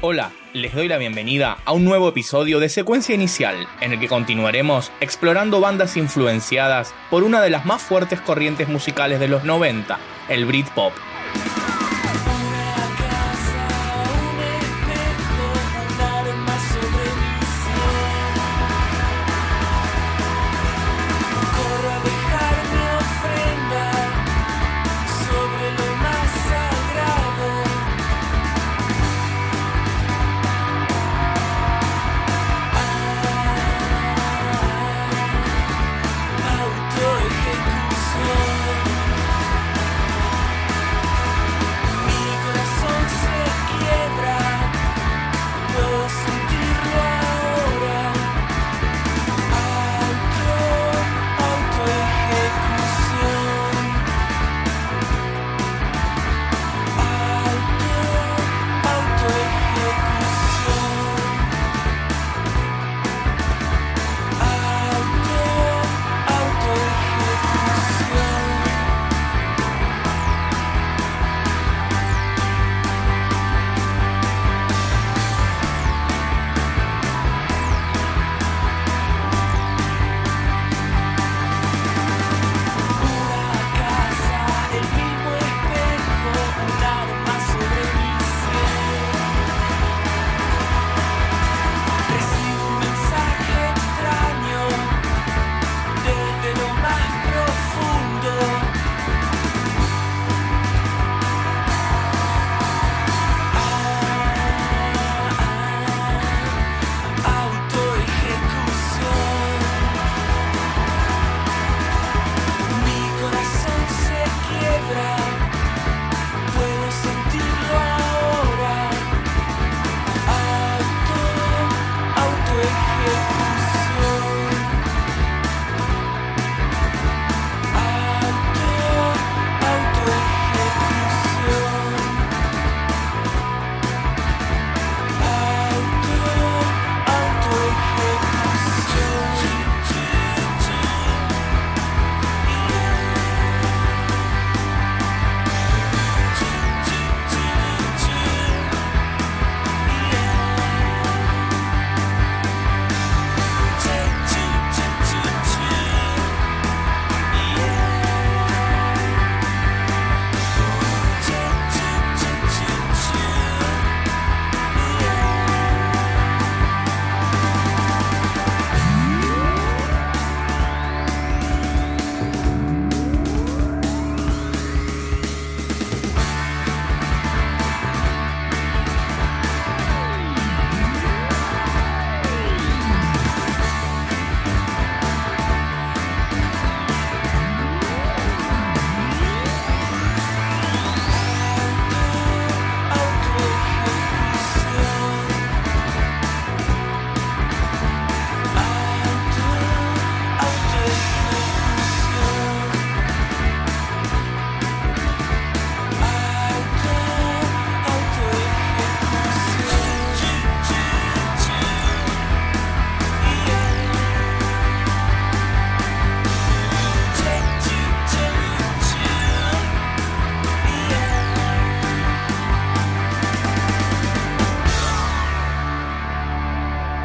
Hola, les doy la bienvenida a un nuevo episodio de Secuencia Inicial, en el que continuaremos explorando bandas influenciadas por una de las más fuertes corrientes musicales de los 90, el Britpop.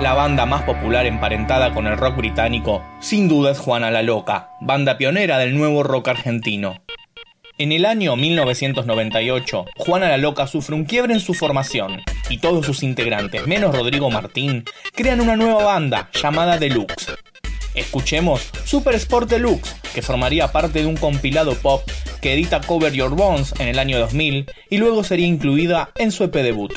La banda más popular emparentada con el rock británico, sin duda es Juana la Loca, banda pionera del nuevo rock argentino. En el año 1998, Juana la Loca sufre un quiebre en su formación, y todos sus integrantes, menos Rodrigo Martín, crean una nueva banda llamada Deluxe. Escuchemos Super Sport Deluxe, que formaría parte de un compilado pop que edita Cover Your Bones en el año 2000 y luego sería incluida en su EP debut.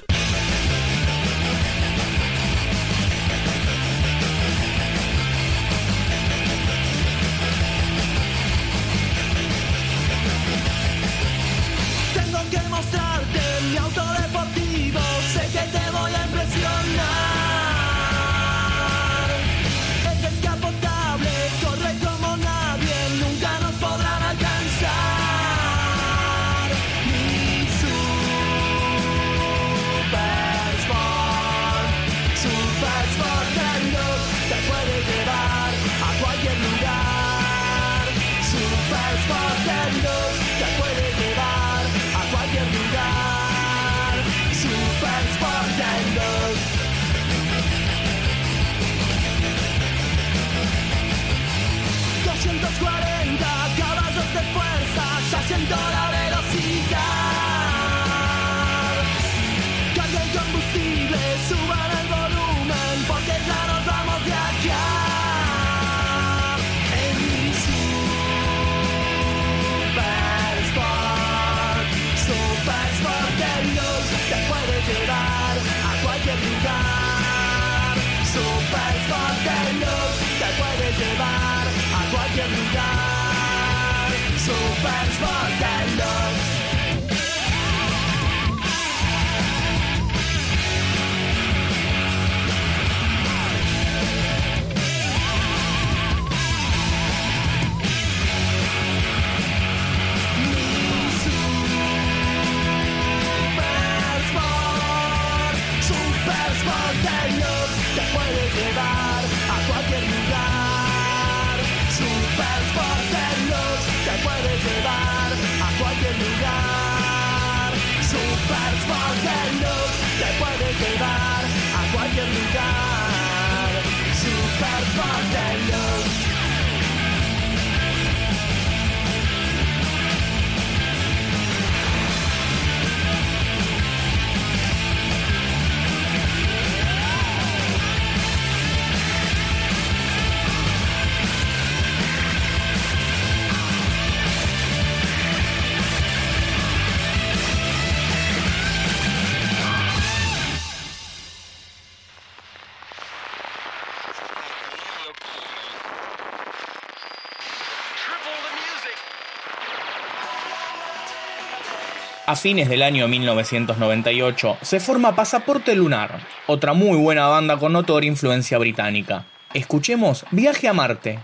A fines del año 1998 se forma Pasaporte Lunar, otra muy buena banda con notoria influencia británica. Escuchemos Viaje a Marte.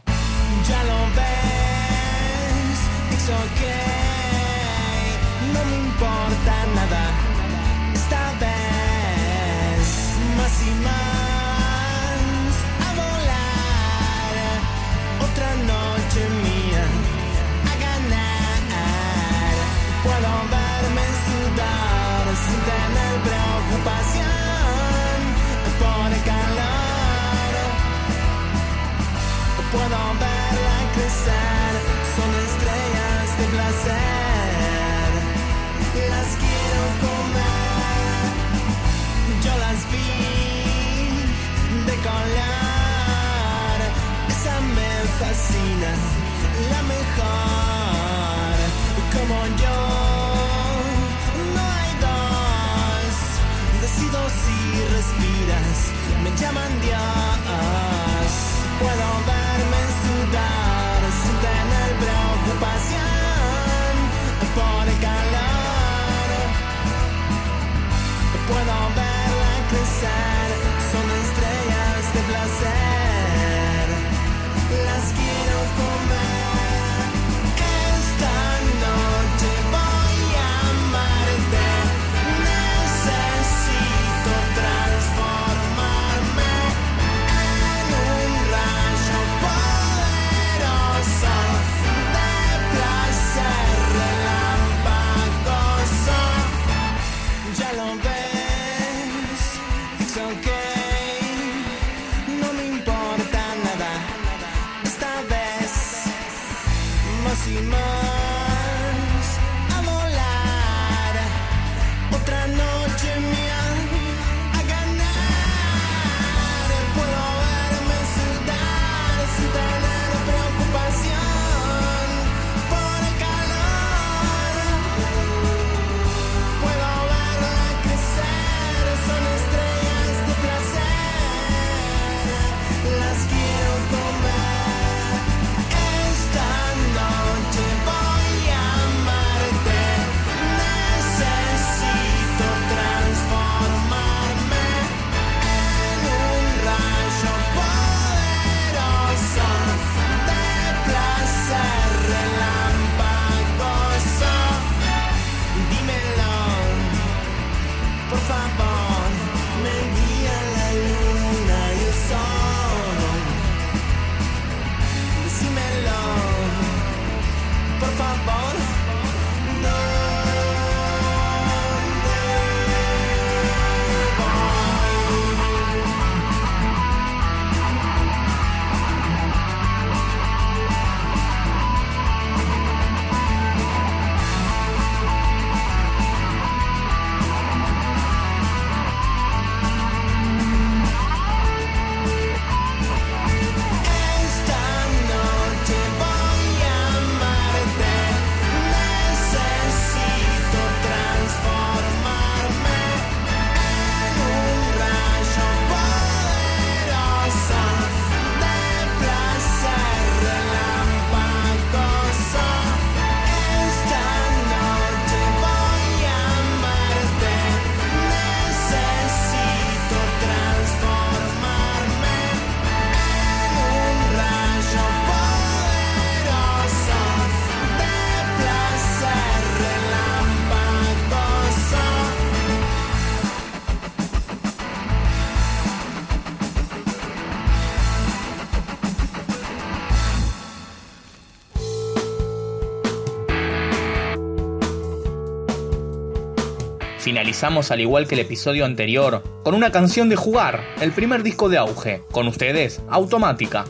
Finalizamos al igual que el episodio anterior con una canción de jugar, el primer disco de auge, con ustedes, Automática.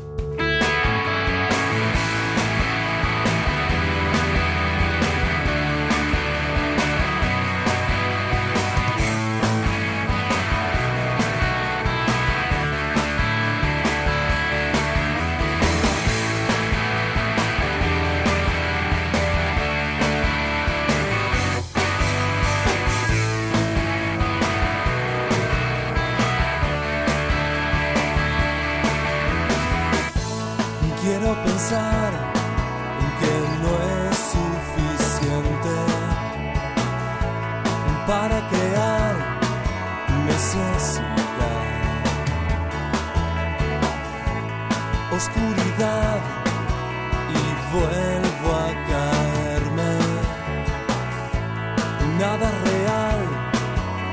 oscuridad y vuelvo a caerme. Nada real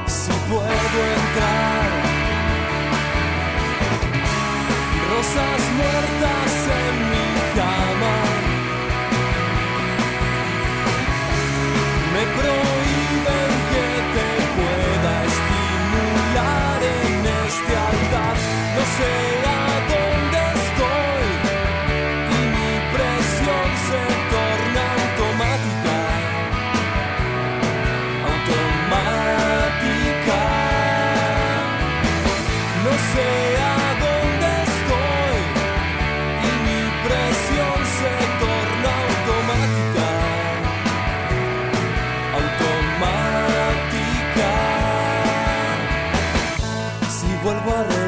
si puedo entrar. Rosas muertas. what a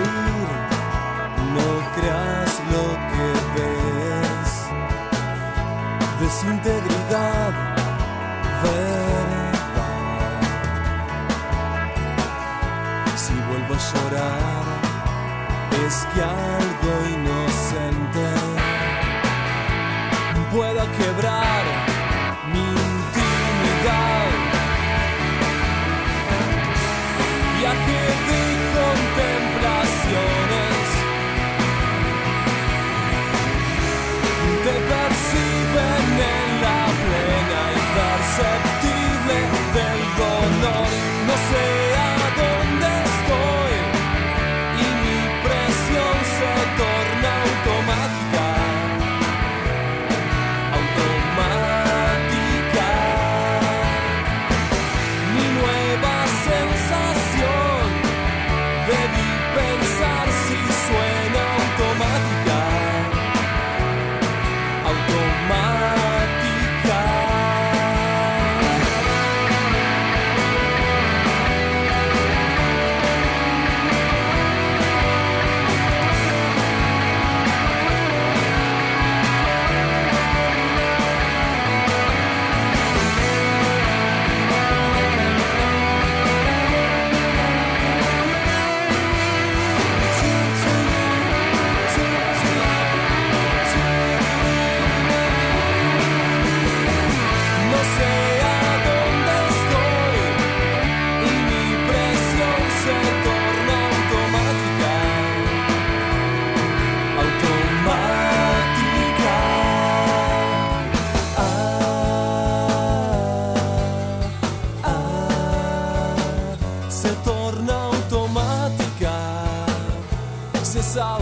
se torna automatica se sa